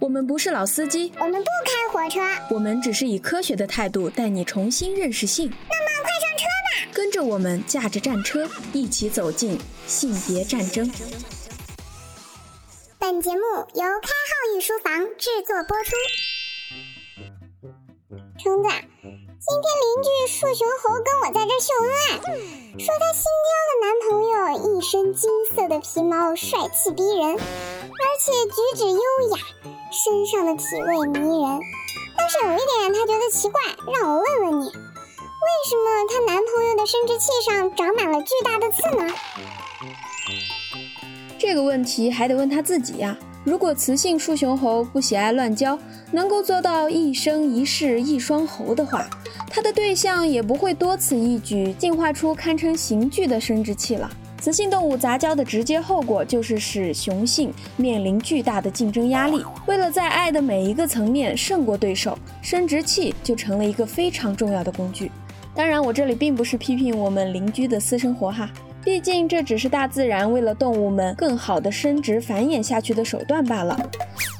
我们不是老司机，我们不开火车，我们只是以科学的态度带你重新认识性。那么快上车吧，跟着我们驾着战车一起走进性别战争。本节目由开号御书房制作播出。橙子，今天邻居树熊猴跟我在这秀恩爱，说他新交的男朋友一身金色的皮毛，帅气逼人，而且举止优雅，身上的体味迷人。但是有一点他觉得奇怪，让我问问你，为什么她男朋友的生殖器上长满了巨大的刺呢？这个问题还得问他自己呀。如果雌性树熊猴不喜爱乱交，能够做到一生一世一双猴的话，它的对象也不会多此一举进化出堪称刑具的生殖器了。雌性动物杂交的直接后果就是使雄性面临巨大的竞争压力。为了在爱的每一个层面胜过对手，生殖器就成了一个非常重要的工具。当然，我这里并不是批评我们邻居的私生活哈。毕竟这只是大自然为了动物们更好的生殖繁衍下去的手段罢了。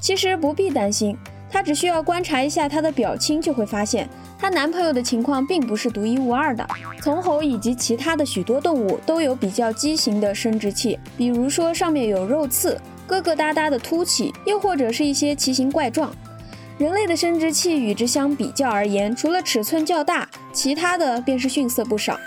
其实不必担心，她只需要观察一下她的表亲，就会发现她男朋友的情况并不是独一无二的。从猴以及其他的许多动物都有比较畸形的生殖器，比如说上面有肉刺、疙疙瘩瘩的凸起，又或者是一些奇形怪状。人类的生殖器与之相比较而言，除了尺寸较大，其他的便是逊色不少。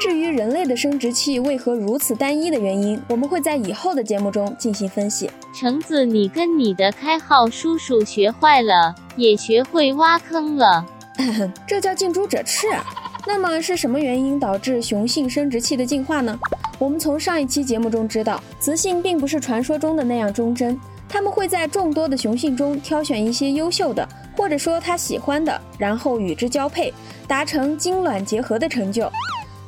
至于人类的生殖器为何如此单一的原因，我们会在以后的节目中进行分析。橙子，你跟你的开号叔叔学坏了，也学会挖坑了，这叫近朱者赤啊！那么是什么原因导致雄性生殖器的进化呢？我们从上一期节目中知道，雌性并不是传说中的那样忠贞，他们会在众多的雄性中挑选一些优秀的，或者说他喜欢的，然后与之交配，达成精卵结合的成就。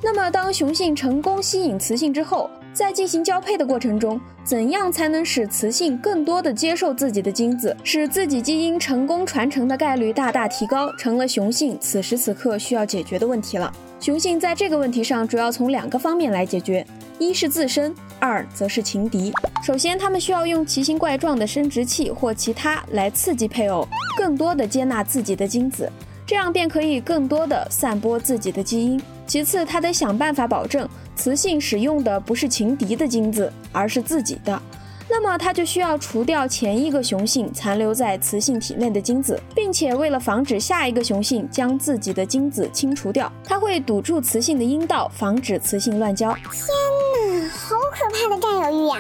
那么，当雄性成功吸引雌性之后，在进行交配的过程中，怎样才能使雌性更多的接受自己的精子，使自己基因成功传承的概率大大提高，成了雄性此时此刻需要解决的问题了。雄性在这个问题上主要从两个方面来解决：一是自身，二则是情敌。首先，他们需要用奇形怪状的生殖器或其他来刺激配偶，更多的接纳自己的精子，这样便可以更多的散播自己的基因。其次，他得想办法保证雌性使用的不是情敌的精子，而是自己的。那么，他就需要除掉前一个雄性残留在雌性体内的精子，并且为了防止下一个雄性将自己的精子清除掉，他会堵住雌性的阴道，防止雌性乱交。天哪，好可怕的占有欲呀！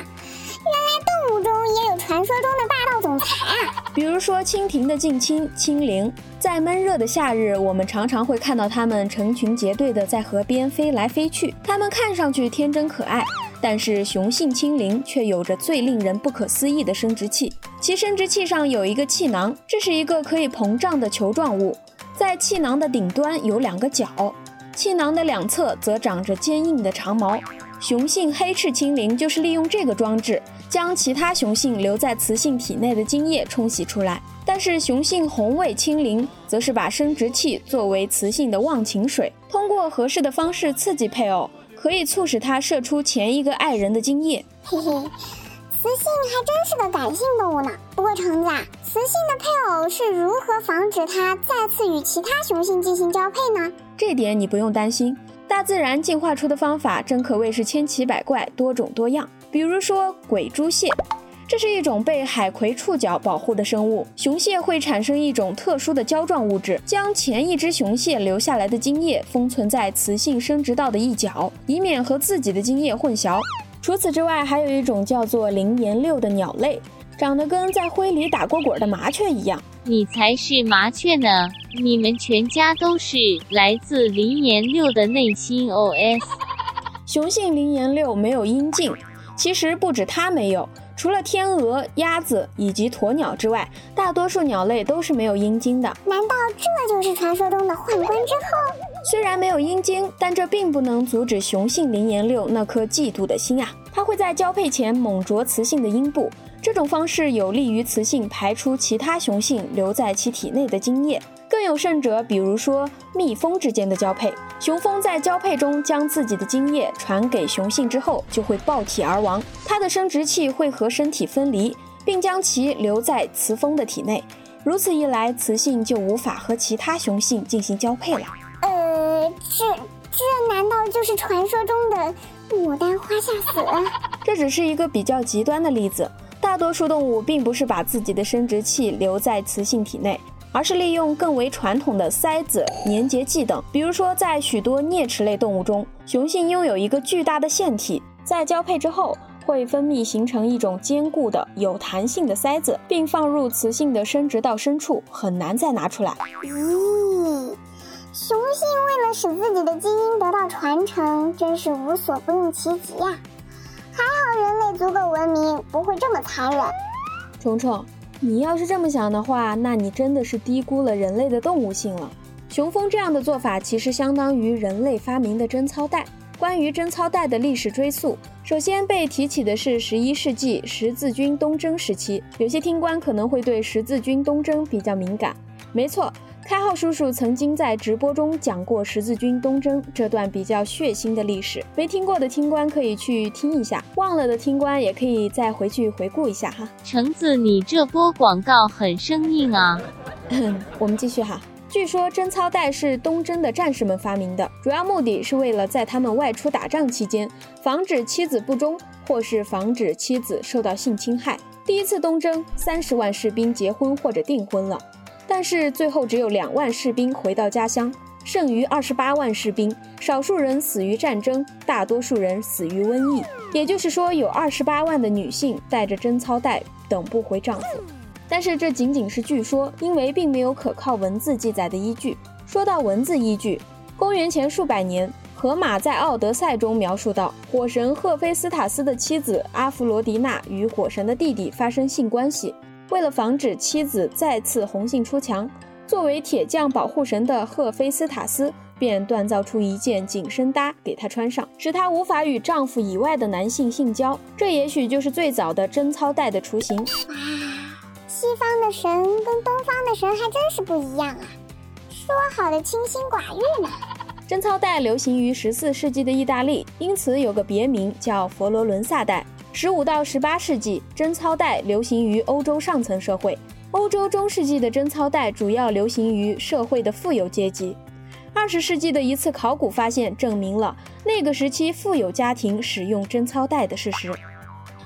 原来动物中也有传说中的霸道总裁啊！比如说蜻蜓的近亲蜻蜓，在闷热的夏日，我们常常会看到它们成群结队的在河边飞来飞去。它们看上去天真可爱，但是雄性蜻蜓却有着最令人不可思议的生殖器。其生殖器上有一个气囊，这是一个可以膨胀的球状物，在气囊的顶端有两个角，气囊的两侧则长着坚硬的长毛。雄性黑翅青灵就是利用这个装置，将其他雄性留在雌性体内的精液冲洗出来。但是雄性红尾青灵则是把生殖器作为雌性的忘情水，通过合适的方式刺激配偶，可以促使它射出前一个爱人的精液。嘿嘿，雌性还真是个感性动物呢。不过橙子啊，雌性的配偶是如何防止它再次与其他雄性进行交配呢？这点你不用担心。大自然进化出的方法真可谓是千奇百怪、多种多样。比如说鬼蛛蟹，这是一种被海葵触角保护的生物。雄蟹会产生一种特殊的胶状物质，将前一只雄蟹留下来的精液封存在雌性生殖道的一角，以免和自己的精液混淆。除此之外，还有一种叫做灵岩六的鸟类，长得跟在灰里打过滚的麻雀一样。你才是麻雀呢！你们全家都是来自灵岩六的内心 OS。雄性灵岩六没有阴茎，其实不止它没有，除了天鹅、鸭子以及鸵鸟之外，大多数鸟类都是没有阴茎的。难道这就是传说中的宦官之后？虽然没有阴茎，但这并不能阻止雄性灵岩六那颗嫉妒的心啊！它会在交配前猛啄雌性的阴部。这种方式有利于雌性排出其他雄性留在其体内的精液。更有甚者，比如说蜜蜂之间的交配，雄蜂在交配中将自己的精液传给雄性之后，就会爆体而亡。它的生殖器会和身体分离，并将其留在雌蜂的体内。如此一来，雌性就无法和其他雄性进行交配了。呃，这这难道就是传说中的牡丹花下死？这只是一个比较极端的例子。大多数动物并不是把自己的生殖器留在雌性体内，而是利用更为传统的塞子、粘结剂等。比如说，在许多啮齿类动物中，雄性拥有一个巨大的腺体，在交配之后会分泌形成一种坚固的、有弹性的塞子，并放入雌性的生殖道深处，很难再拿出来。咦，雄性为了使自己的基因得到传承，真是无所不用其极呀！还好人类足够文明，不会这么残忍。虫虫，你要是这么想的话，那你真的是低估了人类的动物性了。雄蜂这样的做法，其实相当于人类发明的贞操带。关于贞操带的历史追溯，首先被提起的是十一世纪十字军东征时期。有些听官可能会对十字军东征比较敏感。没错。开号叔叔曾经在直播中讲过十字军东征这段比较血腥的历史，没听过的听官可以去听一下，忘了的听官也可以再回去回顾一下哈。橙子，你这波广告很生硬啊！我们继续哈。据说贞操带是东征的战士们发明的，主要目的是为了在他们外出打仗期间，防止妻子不忠，或是防止妻子受到性侵害。第一次东征，三十万士兵结婚或者订婚了。但是最后只有两万士兵回到家乡，剩余二十八万士兵，少数人死于战争，大多数人死于瘟疫。也就是说，有二十八万的女性带着贞操带等不回丈夫。但是这仅仅是据说，因为并没有可靠文字记载的依据。说到文字依据，公元前数百年，荷马在《奥德赛》中描述到，火神赫菲斯塔斯的妻子阿弗罗狄娜与火神的弟弟发生性关系。为了防止妻子再次红杏出墙，作为铁匠保护神的赫菲斯塔斯便锻造出一件紧身搭给她穿上，使她无法与丈夫以外的男性性交。这也许就是最早的贞操带的雏形。哇，西方的神跟东方的神还真是不一样啊！说好的清心寡欲呢？贞操带流行于十四世纪的意大利，因此有个别名叫佛罗伦萨带。十五到十八世纪，贞操带流行于欧洲上层社会；欧洲中世纪的贞操带主要流行于社会的富有阶级。二十世纪的一次考古发现证明了那个时期富有家庭使用贞操带的事实。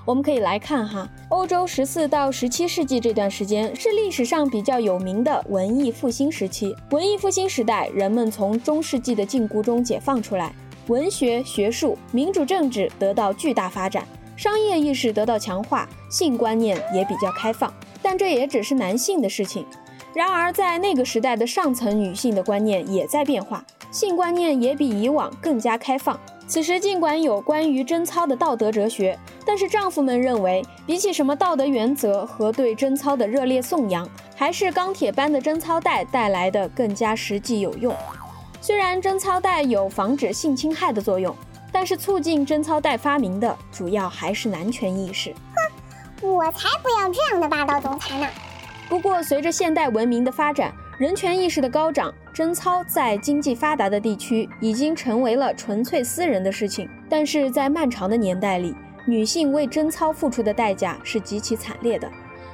我们可以来看哈，欧洲十四到十七世纪这段时间是历史上比较有名的文艺复兴时期。文艺复兴时代，人们从中世纪的禁锢中解放出来，文学、学术、民主政治得到巨大发展。商业意识得到强化，性观念也比较开放，但这也只是男性的事情。然而，在那个时代的上层女性的观念也在变化，性观念也比以往更加开放。此时，尽管有关于贞操的道德哲学，但是丈夫们认为，比起什么道德原则和对贞操的热烈颂扬，还是钢铁般的贞操带带来的更加实际有用。虽然贞操带有防止性侵害的作用。但是促进贞操带发明的主要还是男权意识。哼，我才不要这样的霸道总裁呢！不过，随着现代文明的发展，人权意识的高涨，贞操在经济发达的地区已经成为了纯粹私人的事情。但是在漫长的年代里，女性为贞操付出的代价是极其惨烈的。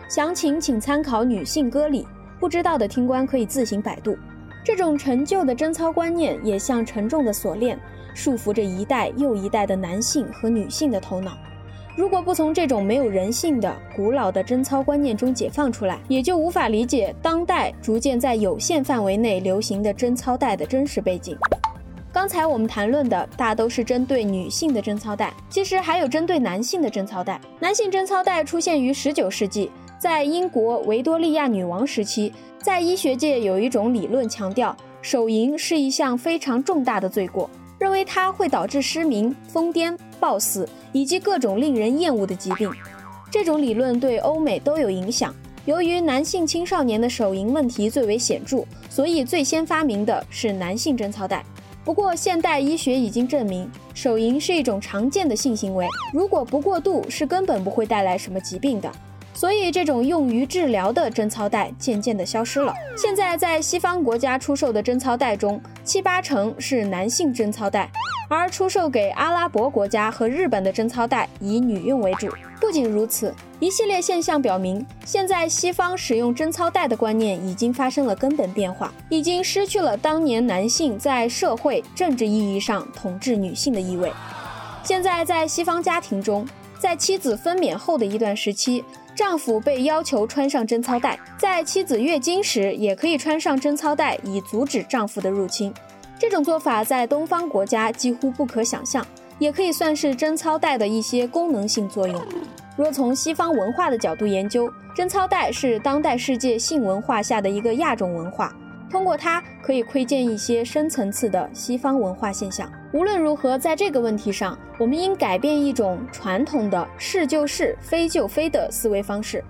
详情请参考《女性歌礼》，不知道的听官可以自行百度。这种陈旧的贞操观念也像沉重的锁链。束缚着一代又一代的男性和女性的头脑。如果不从这种没有人性的古老的贞操观念中解放出来，也就无法理解当代逐渐在有限范围内流行的贞操带的真实背景。刚才我们谈论的大都是针对女性的贞操带，其实还有针对男性的贞操带。男性贞操带出现于十九世纪，在英国维多利亚女王时期，在医学界有一种理论强调，手淫是一项非常重大的罪过。认为它会导致失明、疯癫、暴死以及各种令人厌恶的疾病。这种理论对欧美都有影响。由于男性青少年的手淫问题最为显著，所以最先发明的是男性贞操带。不过，现代医学已经证明，手淫是一种常见的性行为，如果不过度，是根本不会带来什么疾病的。所以这种用于治疗的贞操带渐渐的消失了。现在在西方国家出售的贞操带中，七八成是男性贞操带，而出售给阿拉伯国家和日本的贞操带以女用为主。不仅如此，一系列现象表明，现在西方使用贞操带的观念已经发生了根本变化，已经失去了当年男性在社会政治意义上统治女性的意味。现在在西方家庭中，在妻子分娩后的一段时期，丈夫被要求穿上贞操带；在妻子月经时，也可以穿上贞操带，以阻止丈夫的入侵。这种做法在东方国家几乎不可想象。也可以算是贞操带的一些功能性作用。若从西方文化的角度研究，贞操带是当代世界性文化下的一个亚种文化，通过它可以窥见一些深层次的西方文化现象。无论如何，在这个问题上，我们应改变一种传统的是就是非就非的思维方式。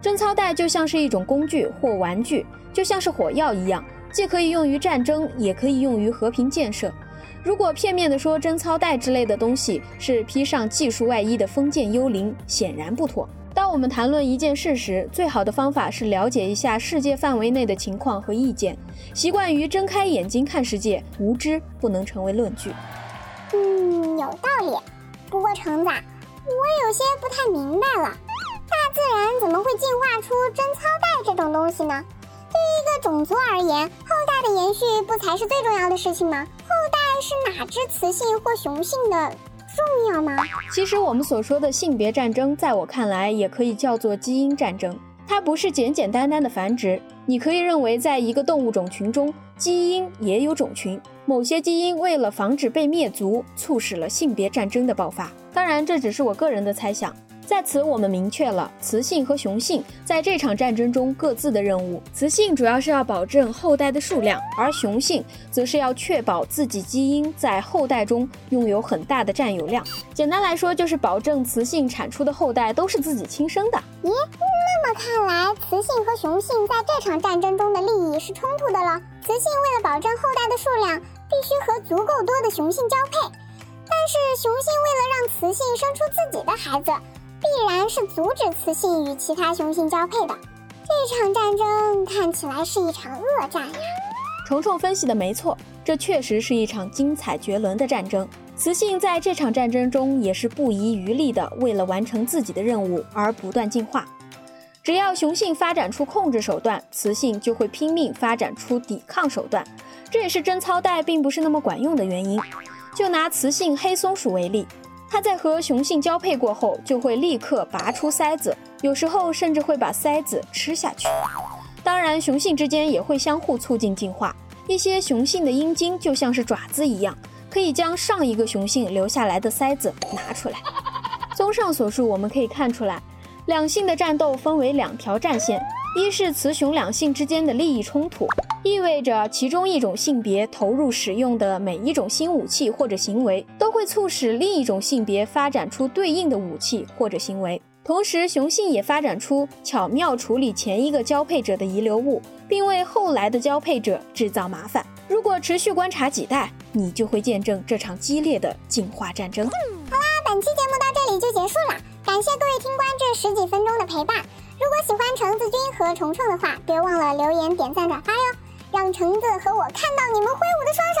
贞操带就像是一种工具或玩具，就像是火药一样，既可以用于战争，也可以用于和平建设。如果片面地说贞操带之类的东西是披上技术外衣的封建幽灵，显然不妥。当我们谈论一件事时，最好的方法是了解一下世界范围内的情况和意见。习惯于睁开眼睛看世界，无知不能成为论据。嗯，有道理。不过橙子，我有些不太明白了，大自然怎么会进化出贞操带这种东西呢？对于一个种族而言，后代的延续不才是最重要的事情吗？后代是哪只雌性或雄性的重要吗？其实我们所说的性别战争，在我看来也可以叫做基因战争。它不是简简单单的繁殖，你可以认为，在一个动物种群中，基因也有种群，某些基因为了防止被灭族，促使了性别战争的爆发。当然，这只是我个人的猜想。在此，我们明确了雌性和雄性在这场战争中各自的任务。雌性主要是要保证后代的数量，而雄性则是要确保自己基因在后代中拥有很大的占有量。简单来说，就是保证雌性产出的后代都是自己亲生的。咦，那么看来，雌性和雄性在这场战争中的利益是冲突的了。雌性为了保证后代的数量，必须和足够多的雄性交配，但是雄性为了让雌性生出自己的孩子。必然是阻止雌性与其他雄性交配的。这场战争看起来是一场恶战呀。虫虫分析的没错，这确实是一场精彩绝伦的战争。雌性在这场战争中也是不遗余力的，为了完成自己的任务而不断进化。只要雄性发展出控制手段，雌性就会拼命发展出抵抗手段。这也是贞操带并不是那么管用的原因。就拿雌性黑松鼠为例。它在和雄性交配过后，就会立刻拔出塞子，有时候甚至会把塞子吃下去。当然，雄性之间也会相互促进进化。一些雄性的阴茎就像是爪子一样，可以将上一个雄性留下来的塞子拿出来。综上所述，我们可以看出来，两性的战斗分为两条战线。一是雌雄两性之间的利益冲突，意味着其中一种性别投入使用的每一种新武器或者行为，都会促使另一种性别发展出对应的武器或者行为。同时，雄性也发展出巧妙处理前一个交配者的遗留物，并为后来的交配者制造麻烦。如果持续观察几代，你就会见证这场激烈的进化战争。好啦，本期节目到这里就结束了，感谢各位听官这十几分钟的陪伴。如果喜欢橙子君和虫虫的话，别忘了留言、点赞、转发哟，让橙子和我看到你们挥舞的双手。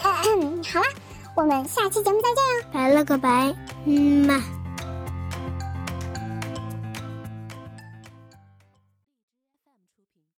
好了，我们下期节目再见哟，拜了个拜，嗯嘛。